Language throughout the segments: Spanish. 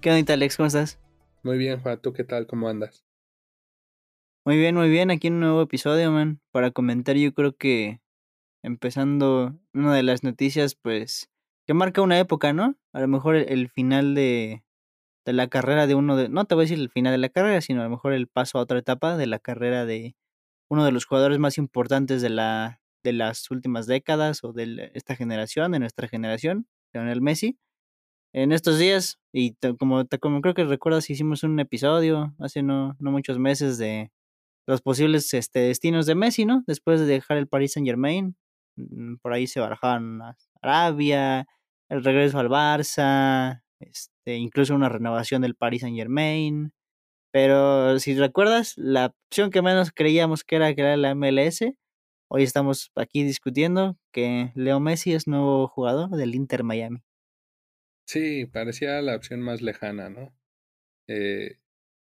¿Qué onda, Alex? ¿Cómo estás? Muy bien, Juan. ¿Tú qué tal? ¿Cómo andas? Muy bien, muy bien. Aquí un nuevo episodio, man. Para comentar, yo creo que empezando una de las noticias, pues, que marca una época, ¿no? A lo mejor el, el final de, de la carrera de uno de... No te voy a decir el final de la carrera, sino a lo mejor el paso a otra etapa de la carrera de uno de los jugadores más importantes de, la, de las últimas décadas o de esta generación, de nuestra generación, Lionel Messi. En estos días, y como, como creo que recuerdas, hicimos un episodio hace no, no muchos meses de los posibles este, destinos de Messi, ¿no? Después de dejar el Paris Saint Germain, mm, por ahí se barajaban Arabia, el regreso al Barça, este, incluso una renovación del Paris Saint Germain. Pero si recuerdas, la opción que menos creíamos que era que era la MLS, hoy estamos aquí discutiendo que Leo Messi es nuevo jugador del Inter Miami. Sí, parecía la opción más lejana, ¿no? Eh,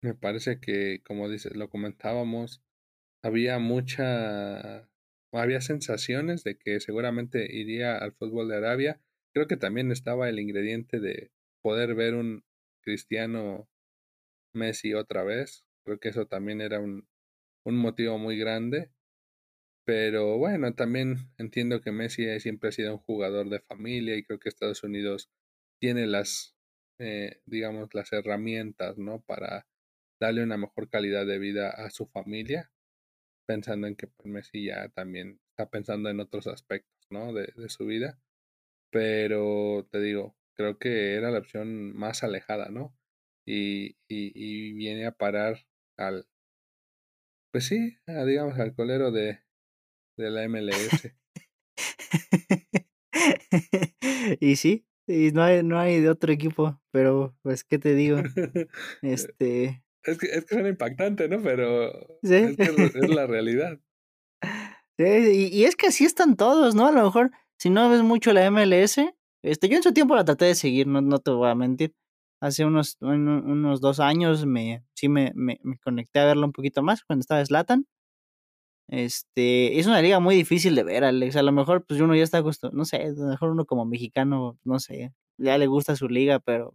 me parece que, como dices, lo comentábamos, había mucha, había sensaciones de que seguramente iría al fútbol de Arabia. Creo que también estaba el ingrediente de poder ver un Cristiano Messi otra vez. Creo que eso también era un, un motivo muy grande. Pero bueno, también entiendo que Messi siempre ha sido un jugador de familia y creo que Estados Unidos tiene las, eh, digamos, las herramientas, ¿no? Para darle una mejor calidad de vida a su familia, pensando en que pues, Messi ya también está pensando en otros aspectos, ¿no? De, de su vida. Pero te digo, creo que era la opción más alejada, ¿no? Y, y, y viene a parar al, pues sí, a, digamos, al colero de, de la MLS. y sí, y no hay, no hay de otro equipo, pero pues, ¿qué te digo? Este, Es que, es que suena impactante, ¿no? Pero sí. es que es, es la realidad. Sí, y, y es que así están todos, ¿no? A lo mejor, si no ves mucho la MLS, este, yo en su tiempo la traté de seguir, no, no te voy a mentir. Hace unos, un- unos dos años me, sí me, me, me conecté a verlo un poquito más cuando estaba Slatan. Este, es una liga muy difícil de ver, Alex. A lo mejor, pues uno ya está acostumbrado, no sé, a lo mejor uno como mexicano, no sé, ya le gusta su liga, pero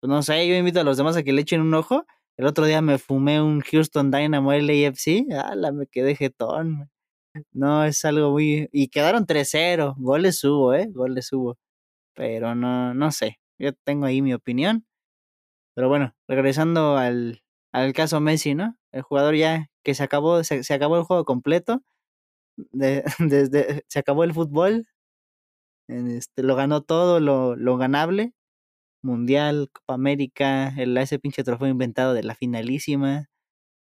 pues no sé, yo invito a los demás a que le echen un ojo. El otro día me fumé un Houston Dynamo LAFC, la me quedé jetón. No, es algo muy... Y quedaron 3-0, goles hubo, ¿eh? Goles hubo. Pero no, no sé, yo tengo ahí mi opinión. Pero bueno, regresando al, al caso Messi, ¿no? El jugador ya que se acabó, se, se acabó el juego completo, de- desde, se acabó el fútbol, este, lo ganó todo, lo, lo ganable, Mundial, Copa América, el, ese pinche trofeo inventado de la finalísima,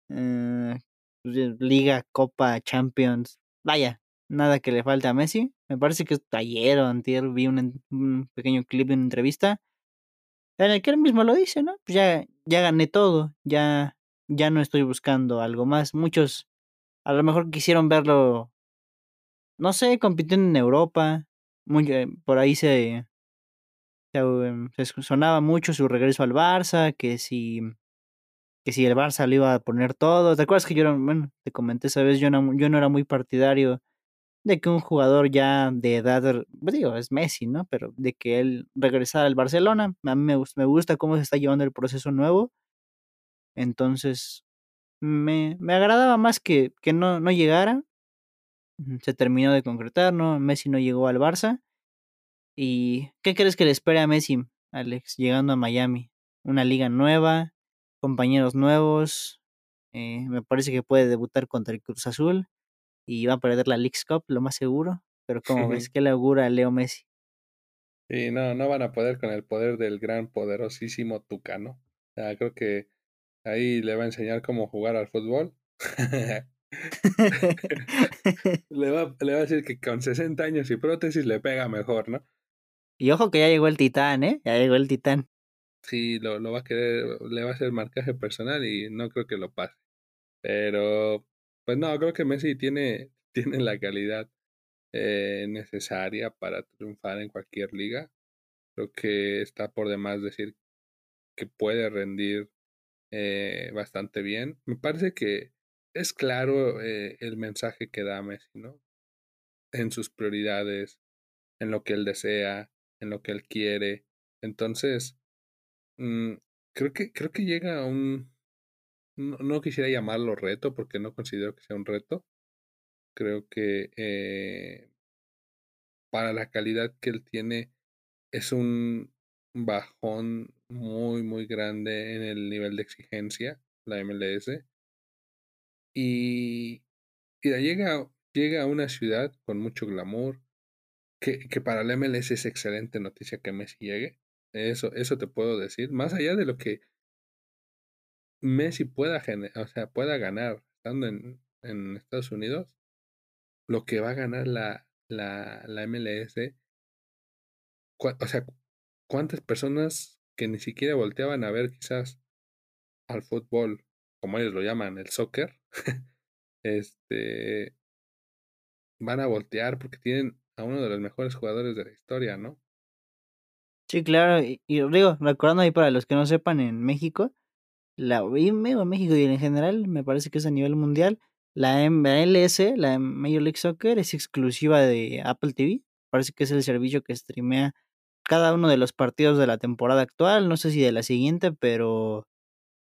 eh, Liga, Copa, Champions, vaya, nada que le falte a Messi. Me parece que ayer o antier vi un, un pequeño clip de una entrevista en el que él mismo lo dice, ¿no? Pues ya, ya gané todo, ya, ya no estoy buscando algo más. Muchos a lo mejor quisieron verlo, no sé, compitiendo en Europa. Muy, eh, por ahí se, se, se sonaba mucho su regreso al Barça, que si, que si el Barça le iba a poner todo. ¿Te acuerdas que yo era, bueno, te comenté esa vez, yo no, yo no era muy partidario de que un jugador ya de edad, pues digo, es Messi, ¿no? Pero de que él regresara al Barcelona, a mí me, me gusta cómo se está llevando el proceso nuevo, entonces me, me agradaba más que, que no, no llegara, se terminó de concretar, ¿no? Messi no llegó al Barça, ¿y qué crees que le espera a Messi, Alex, llegando a Miami? Una liga nueva, compañeros nuevos, eh, me parece que puede debutar contra el Cruz Azul y va a perder la Leagues Cup, lo más seguro. Pero ¿cómo ves? ¿Qué le augura a Leo Messi? Y no, no van a poder con el poder del gran, poderosísimo Tucano. O sea, creo que ahí le va a enseñar cómo jugar al fútbol. le, va, le va a decir que con 60 años y prótesis le pega mejor, ¿no? y ojo que ya llegó el titán, ¿eh? Ya llegó el titán. Sí, lo, lo va a querer, le va a hacer marcaje personal y no creo que lo pase. Pero, pues no, creo que Messi tiene, tiene la calidad eh, necesaria para triunfar en cualquier liga. Creo que está por demás decir que puede rendir eh, bastante bien. Me parece que es claro eh, el mensaje que da Messi, ¿no? En sus prioridades, en lo que él desea, en lo que él quiere. Entonces, mm, creo que, creo que llega a un, no, quisiera llamarlo reto porque no considero que sea un reto. Creo que eh, para la calidad que él tiene es un bajón muy, muy grande en el nivel de exigencia, la MLS. Y, y llega, llega a una ciudad con mucho glamour, que, que para la MLS es excelente noticia que Messi llegue. Eso, eso te puedo decir. Más allá de lo que Messi pueda, o sea, pueda ganar estando en, en, Estados Unidos, lo que va a ganar la, la, la MLS, o sea, cuántas personas que ni siquiera volteaban a ver quizás al fútbol, como ellos lo llaman, el soccer, este, van a voltear porque tienen a uno de los mejores jugadores de la historia, ¿no? Sí, claro, y, y digo, recordando ahí para los que no sepan, en México, la en México y en general, me parece que es a nivel mundial, la MLS, la Major League Soccer, es exclusiva de Apple TV. Parece que es el servicio que streamea cada uno de los partidos de la temporada actual, no sé si de la siguiente, pero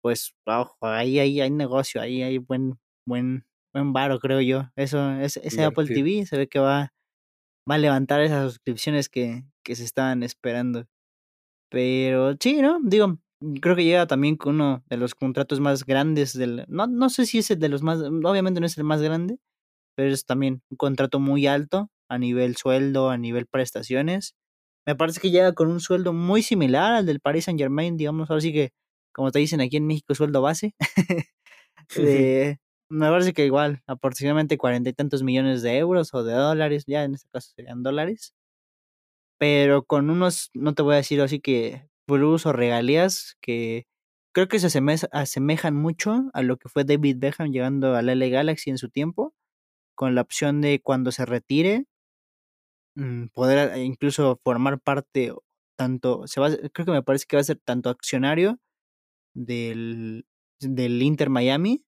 pues ojo, ahí, ahí hay negocio, ahí hay buen, buen, buen varo, creo yo. Eso, ese, ese Apple TV se ve que va, va a levantar esas suscripciones que, que se estaban esperando. Pero sí, ¿no? Digo, creo que llega también con uno de los contratos más grandes del... No, no sé si es el de los más... Obviamente no es el más grande, pero es también un contrato muy alto a nivel sueldo, a nivel prestaciones. Me parece que llega con un sueldo muy similar al del Paris Saint Germain, digamos, ahora sí que, como te dicen aquí en México, sueldo base. me parece que igual, aproximadamente cuarenta y tantos millones de euros o de dólares, ya en este caso serían dólares. Pero con unos, no te voy a decir así que plus o regalías que creo que se asemejan mucho a lo que fue David Beckham llegando a la LA Galaxy en su tiempo, con la opción de cuando se retire, mm, poder eh, incluso formar parte, tanto, se va, creo que me parece que va a ser tanto accionario del, del Inter Miami,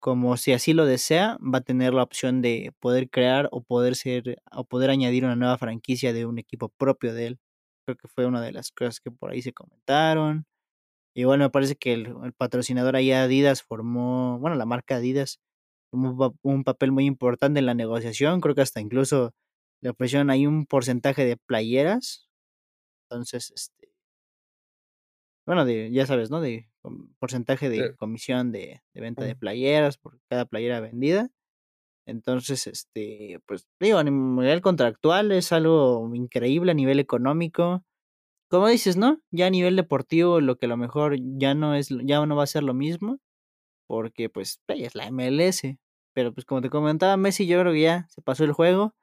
como si así lo desea, va a tener la opción de poder crear o poder ser, o poder añadir una nueva franquicia de un equipo propio de él. Creo que fue una de las cosas que por ahí se comentaron. Bueno, me parece que el, patrocinador ahí Adidas formó, bueno, la marca Adidas formó un papel muy importante en la negociación. Creo que hasta incluso le ofrecieron ahí un porcentaje de playeras. Entonces, este, bueno, de, ya sabes, ¿no? De porcentaje de comisión de, de venta de playeras por cada playera vendida. Entonces, este, pues digo, a nivel contractual es algo increíble a nivel económico. Como dices, ¿no? Ya a nivel deportivo, lo que a lo mejor ya no es, ya no va a ser lo mismo, porque pues es la MLS. Pero pues como te comentaba, Messi yo creo que ya se pasó el juego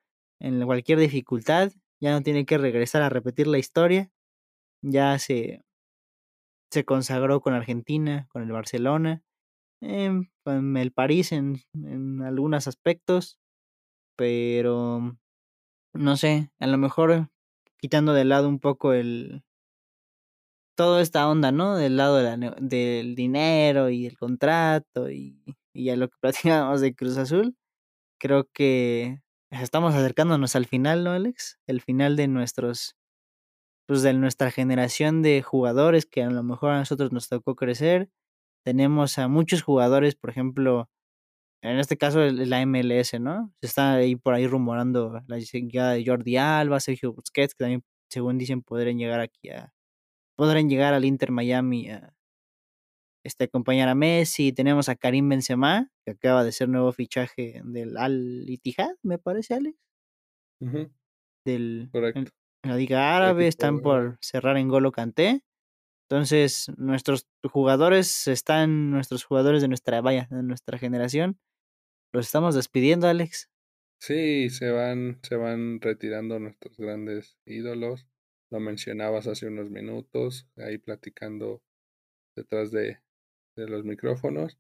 en cualquier dificultad, ya no tiene que regresar a repetir la historia, ya se, se consagró con Argentina, con el Barcelona, eh, con el París en, en algunos aspectos, pero no sé, a lo mejor quitando de lado un poco el toda esta onda, ¿no? Del lado del dinero y el contrato y, y a lo que platicábamos de Cruz Azul, creo que estamos acercándonos al final, ¿no, Alex? El final de nuestros, pues de nuestra generación de jugadores que a lo mejor a nosotros nos tocó crecer tenemos a muchos jugadores, por ejemplo, en este caso la MLS, ¿no? Se está ahí por ahí rumorando la llegada de Jordi Alba, Sergio Busquets, que también, según dicen, podrían llegar aquí a. Podrán llegar al Inter Miami a este, acompañar a Messi. Tenemos a Karim Benzema, que acaba de ser nuevo fichaje del Al Ittihad, me parece, Alex. Del, En, la Liga Árabe, están por cerrar en Golo Canté. Entonces, nuestros jugadores están, nuestros jugadores de nuestra, vaya, de nuestra generación, los estamos despidiendo, Alex. Sí, se van, se van retirando nuestros grandes ídolos. Lo mencionabas hace unos minutos, ahí platicando detrás de, de los micrófonos.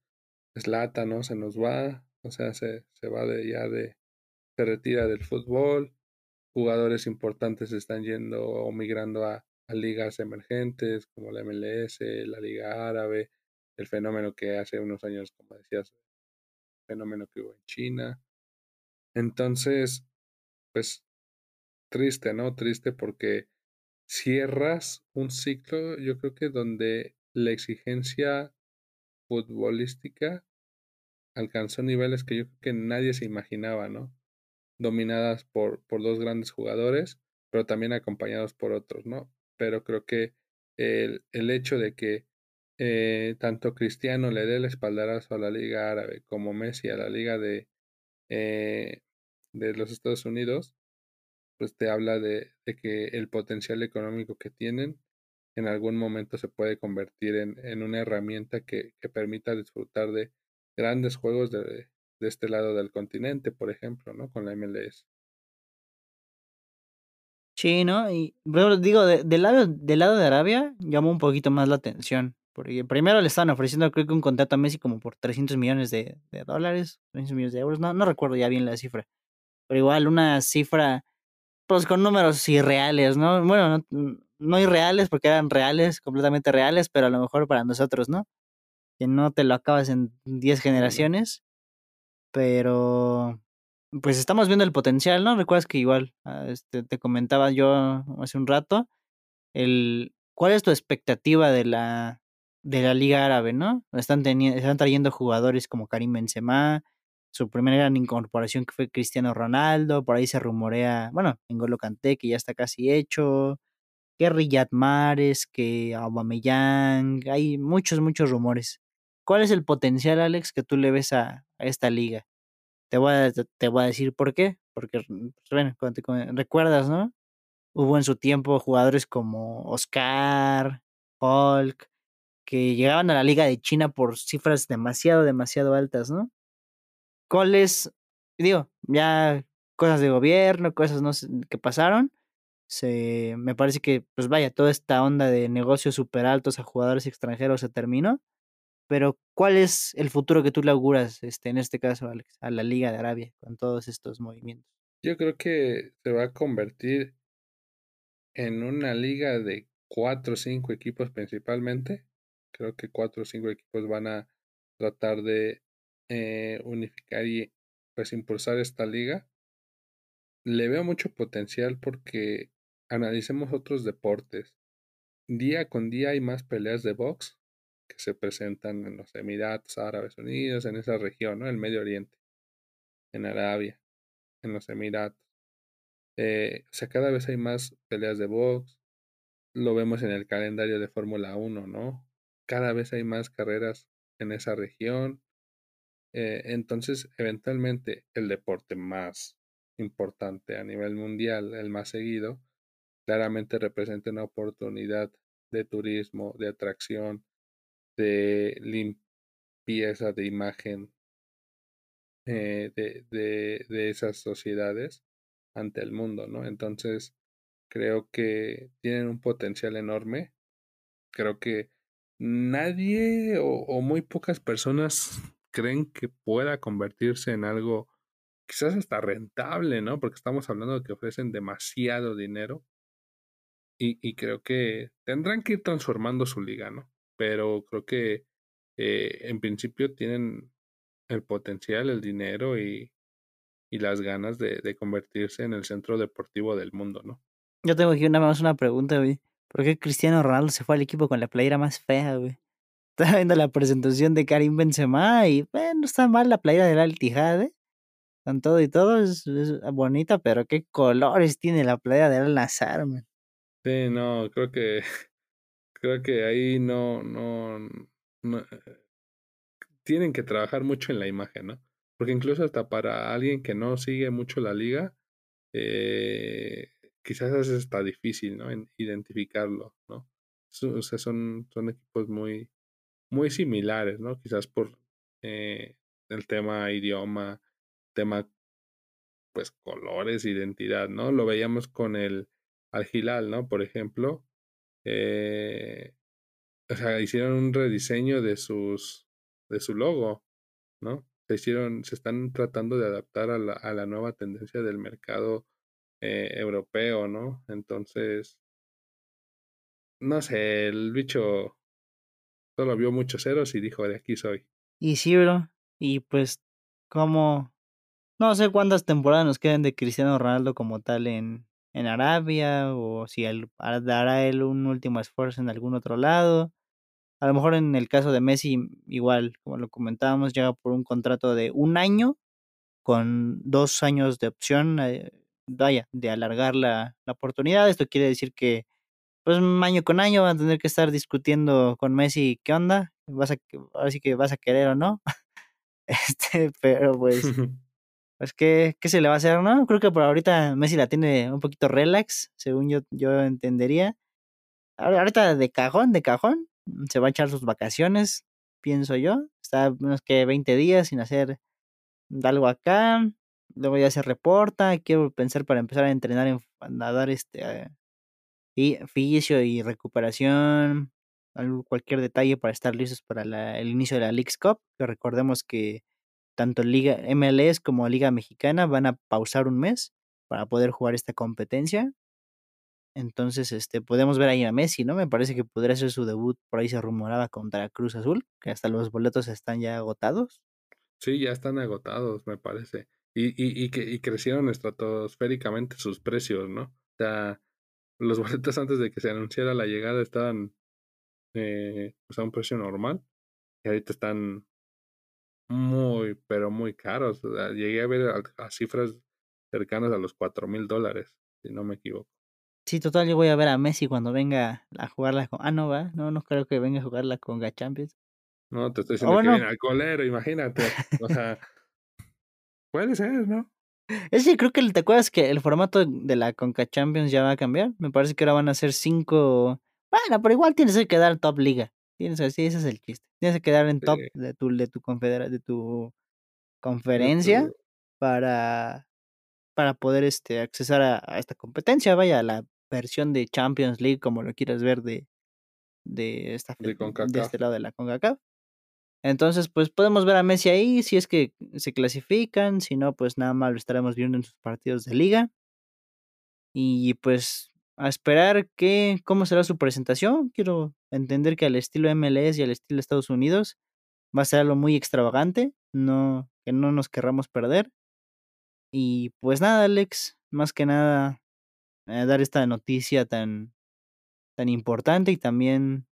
Slata, ¿no? Se nos va, o sea, se, se va de ya de, se retira del fútbol. Jugadores importantes están yendo o migrando a, ligas emergentes como la MLS, la Liga Árabe, el fenómeno que hace unos años, como decías, el fenómeno que hubo en China. Entonces, pues triste, ¿no? Triste porque cierras un ciclo, yo creo que donde la exigencia futbolística alcanzó niveles que yo creo que nadie se imaginaba, ¿no? Dominadas por, por dos grandes jugadores, pero también acompañados por otros, ¿no? Pero creo que el, el hecho de que eh, tanto Cristiano le dé el espaldarazo a la Liga Árabe como Messi a la Liga de, eh, de los Estados Unidos, pues te habla de, de, que el potencial económico que tienen en algún momento se puede convertir en, en una herramienta que, que, permita disfrutar de grandes juegos de, de, este lado del continente, por ejemplo, ¿no? Con la MLS. Sí, ¿no? Y pero digo, de, del, lado, del lado de Arabia llamó un poquito más la atención. Porque primero le estaban ofreciendo, creo que un contrato a Messi como por 300 millones de, de dólares, 300 millones de euros, no, no recuerdo ya bien la cifra. Pero igual una cifra, pues con números irreales, ¿no? Bueno, no, no irreales porque eran reales, completamente reales, pero a lo mejor para nosotros, ¿no? Que no te lo acabas en 10 generaciones, pero pues estamos viendo el potencial, ¿no? Recuerdas que igual este, te comentaba yo hace un rato, el, ¿cuál es tu expectativa de la, de la Liga Árabe, ¿no? Están, están trayendo jugadores como Karim Benzema, su primera gran incorporación que fue Cristiano Ronaldo, por ahí se rumorea, bueno, en Golo Kanté que ya está casi hecho, que Riyad Mahrez, que Aubameyang, hay muchos, muchos rumores. ¿Cuál es el potencial, Alex, que tú le ves a, esta liga? Te voy, a, te voy a decir por qué, porque, pues, recuerdas, ¿no? Hubo en su tiempo jugadores como Oscar, Hulk, que llegaban a la Liga de China por cifras demasiado, demasiado altas, ¿no? ¿Cuáles, digo, ya cosas de gobierno, cosas no que pasaron? Se, me parece que, pues vaya, toda esta onda de negocios super altos a jugadores extranjeros se terminó. Pero, ¿cuál es el futuro que tú le auguras, este, en este caso, Alex, a la Liga de Arabia, con todos estos movimientos? Yo creo que se va a convertir en una liga de cuatro o cinco equipos principalmente, creo que cuatro o cinco equipos van a tratar de eh, unificar y pues impulsar esta liga. Le veo mucho potencial porque analicemos otros deportes. Día con día hay más peleas de box que se presentan en los Emiratos Árabes Unidos, en esa región, ¿no? El Medio Oriente, en Arabia, en los Emiratos. Eh, o sea, cada vez hay más peleas de box. Lo vemos en el calendario de Fórmula 1, ¿no? cada vez hay más carreras en esa región. Eh, entonces, eventualmente, el deporte más importante a nivel mundial, el más seguido, claramente representa una oportunidad de turismo, de atracción, de limpieza de imagen eh, de, de, de esas sociedades ante el mundo, ¿no? Entonces, creo que tienen un potencial enorme. Creo que nadie o, o, muy pocas personas creen que pueda convertirse en algo quizás hasta rentable, ¿no? Porque estamos hablando de que ofrecen demasiado dinero y, y creo que tendrán que ir transformando su liga, ¿no? Pero creo que eh, en principio tienen el potencial, el dinero y, y las ganas de, convertirse en el centro deportivo del mundo, ¿no? Yo tengo aquí nada más una pregunta, güey. ¿Por qué Cristiano Ronaldo se fue al equipo con la playera más fea, güey? Estaba viendo la presentación de Karim Benzema y, bueno, no está mal la playera del Al Ittihad, ¿eh? Con todo y todo, es, es, bonita, pero qué colores tiene la playera del Al Nazar, man. Sí, no, creo que creo que ahí no, no, no eh, tienen que trabajar mucho en la imagen, ¿no? Porque incluso hasta para alguien que no sigue mucho la liga, eh, quizás es hasta difícil, ¿no? En identificarlo, ¿no? O sea, son, son equipos muy, muy similares, ¿no? Quizás por eh, el tema idioma, tema, pues, colores, identidad, ¿no? Lo veíamos con el Al Hilal, ¿no? Por ejemplo, eh, o sea, hicieron un rediseño de sus, de su logo, ¿no? Se hicieron, se están tratando de adaptar a la, a la nueva tendencia del mercado eh, europeo, ¿no? Entonces, no sé, el bicho solo vio muchos ceros y dijo, de aquí soy. Y sí, bro, y pues, como, no sé cuántas temporadas nos quedan de Cristiano Ronaldo como tal en, en Arabia, o si dará él un último esfuerzo en algún otro lado. A lo mejor en el caso de Messi, igual, como lo comentábamos, llega por un contrato de un año con dos años de opción, eh, vaya, de alargar la, la oportunidad. Esto quiere decir que pues año con año van a tener que estar discutiendo con Messi qué onda, vas a, ahora sí que vas a querer o no. este, pero pues, pues ¿qué, ¿qué, se le va a hacer, ¿no? Creo que por ahorita Messi la tiene un poquito relax, según yo, yo entendería. Ahorita de cajón, de cajón, se va a echar sus vacaciones, pienso yo. Está unos que 20 días sin hacer algo acá. Luego ya se reporta. Quiero pensar para empezar a entrenar en a dar este y fisio y recuperación. Cualquier detalle para estar listos para la, el inicio de la League's Cup. Que recordemos que tanto Liga MLS como Liga Mexicana van a pausar un mes para poder jugar esta competencia. Entonces, este, podemos ver ahí a Messi, ¿no? Me parece que podría ser su debut, por ahí se rumoraba contra Cruz Azul, que hasta los boletos están ya agotados. Sí, ya están agotados, me parece. Y, y, y que y crecieron estratosféricamente sus precios, ¿no? O sea, los boletos antes de que se anunciara la llegada estaban eh, pues a un precio normal. Y ahorita están muy, pero muy caros. O sea, llegué a ver a, a cifras cercanas a los cuatro mil dólares, si no me equivoco. Sí, total, yo voy a ver a Messi cuando venga a jugarla con... Ah, no, va, no, no creo que venga a jugarla con Champions. No, te estoy diciendo que viene al colero, imagínate. O sea, puede ser, ¿no? Es que creo que te acuerdas que el formato de la Conca Champions ya va a cambiar. Me parece que ahora van a ser cinco. Bueno, pero igual tienes que en top liga. Tienes ese es el chiste. Tienes que quedar en top de tu, de tu confedera, de tu conferencia para, para poder este accesar a, a, esta competencia. Vaya, la versión de Champions League, como lo quieras ver, de, de esta de, de este lado de la CONCACAF. Entonces, pues podemos ver a Messi ahí si es que se clasifican, si no, pues nada más lo estaremos viendo en sus partidos de liga. Y pues a esperar que cómo será su presentación. Quiero entender que al estilo MLS y al estilo Estados Unidos va a ser algo muy extravagante, no que no nos querramos perder. Y pues nada, Alex, más que nada eh, dar esta noticia tan tan importante y también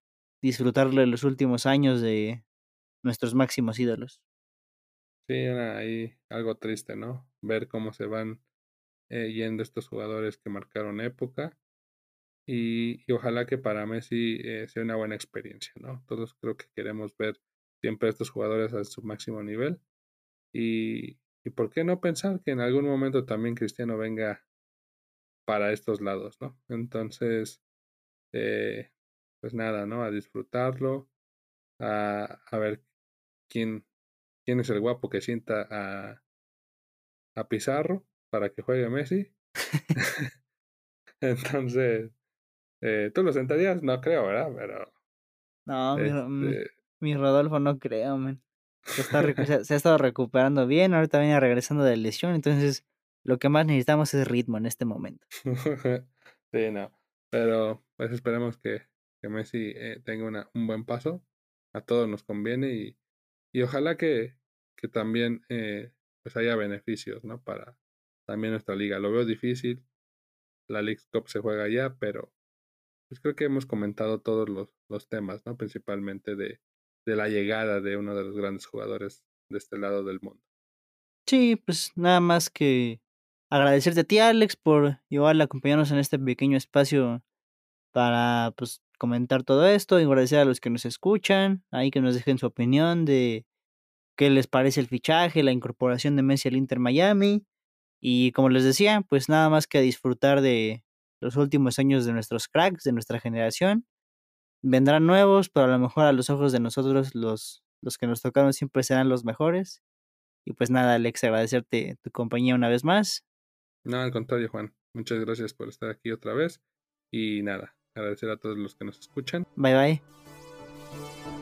disfrutarlo de los últimos años de nuestros máximos ídolos. Sí, ahí algo triste, ¿no? Ver cómo se van eh, yendo estos jugadores que marcaron época. Y, y ojalá que para Messi eh, sea una buena experiencia, ¿no? Todos creo que queremos ver siempre a estos jugadores a su máximo nivel. Y, y por qué no pensar que en algún momento también Cristiano venga para estos lados, ¿no? Entonces, eh, pues nada, ¿no? A disfrutarlo, a, a ver quién, quién es el guapo que sienta a, a Pizarro para que juegue Messi. Entonces, eh, ¿tú lo sentarías? No creo, ¿verdad? Pero. No, mi, este mi Rodolfo no creo, man. Se, está, se, se, ha estado recuperando bien, ahorita viene regresando de lesión, entonces lo que más necesitamos es ritmo en este momento. sí, no. Pero pues esperemos que, que Messi eh, tenga una, un buen paso. A todos nos conviene y, y ojalá que, que también eh, pues haya beneficios, ¿no? Para también nuestra liga. Lo veo difícil. La League Cup se juega ya, pero pues creo que hemos comentado todos los, los temas, ¿no? Principalmente de, de la llegada de uno de los grandes jugadores de este lado del mundo. Sí, pues nada más que agradecerte a ti, Alex, por igual acompañarnos en este pequeño espacio para pues comentar todo esto y agradecer a los que nos escuchan, ahí que nos dejen su opinión de qué les parece el fichaje, la incorporación de Messi al Inter Miami. Y como les decía, pues nada más que disfrutar de los últimos años de nuestros cracks, de nuestra generación. Vendrán nuevos, pero a lo mejor a los ojos de nosotros los, los que nos tocaron siempre serán los mejores. Y pues nada, Alex, agradecerte tu compañía una vez más. No, al contrario, Juan. Muchas gracias por estar aquí otra vez. Y nada, agradecer a todos los que nos escuchan. Bye bye.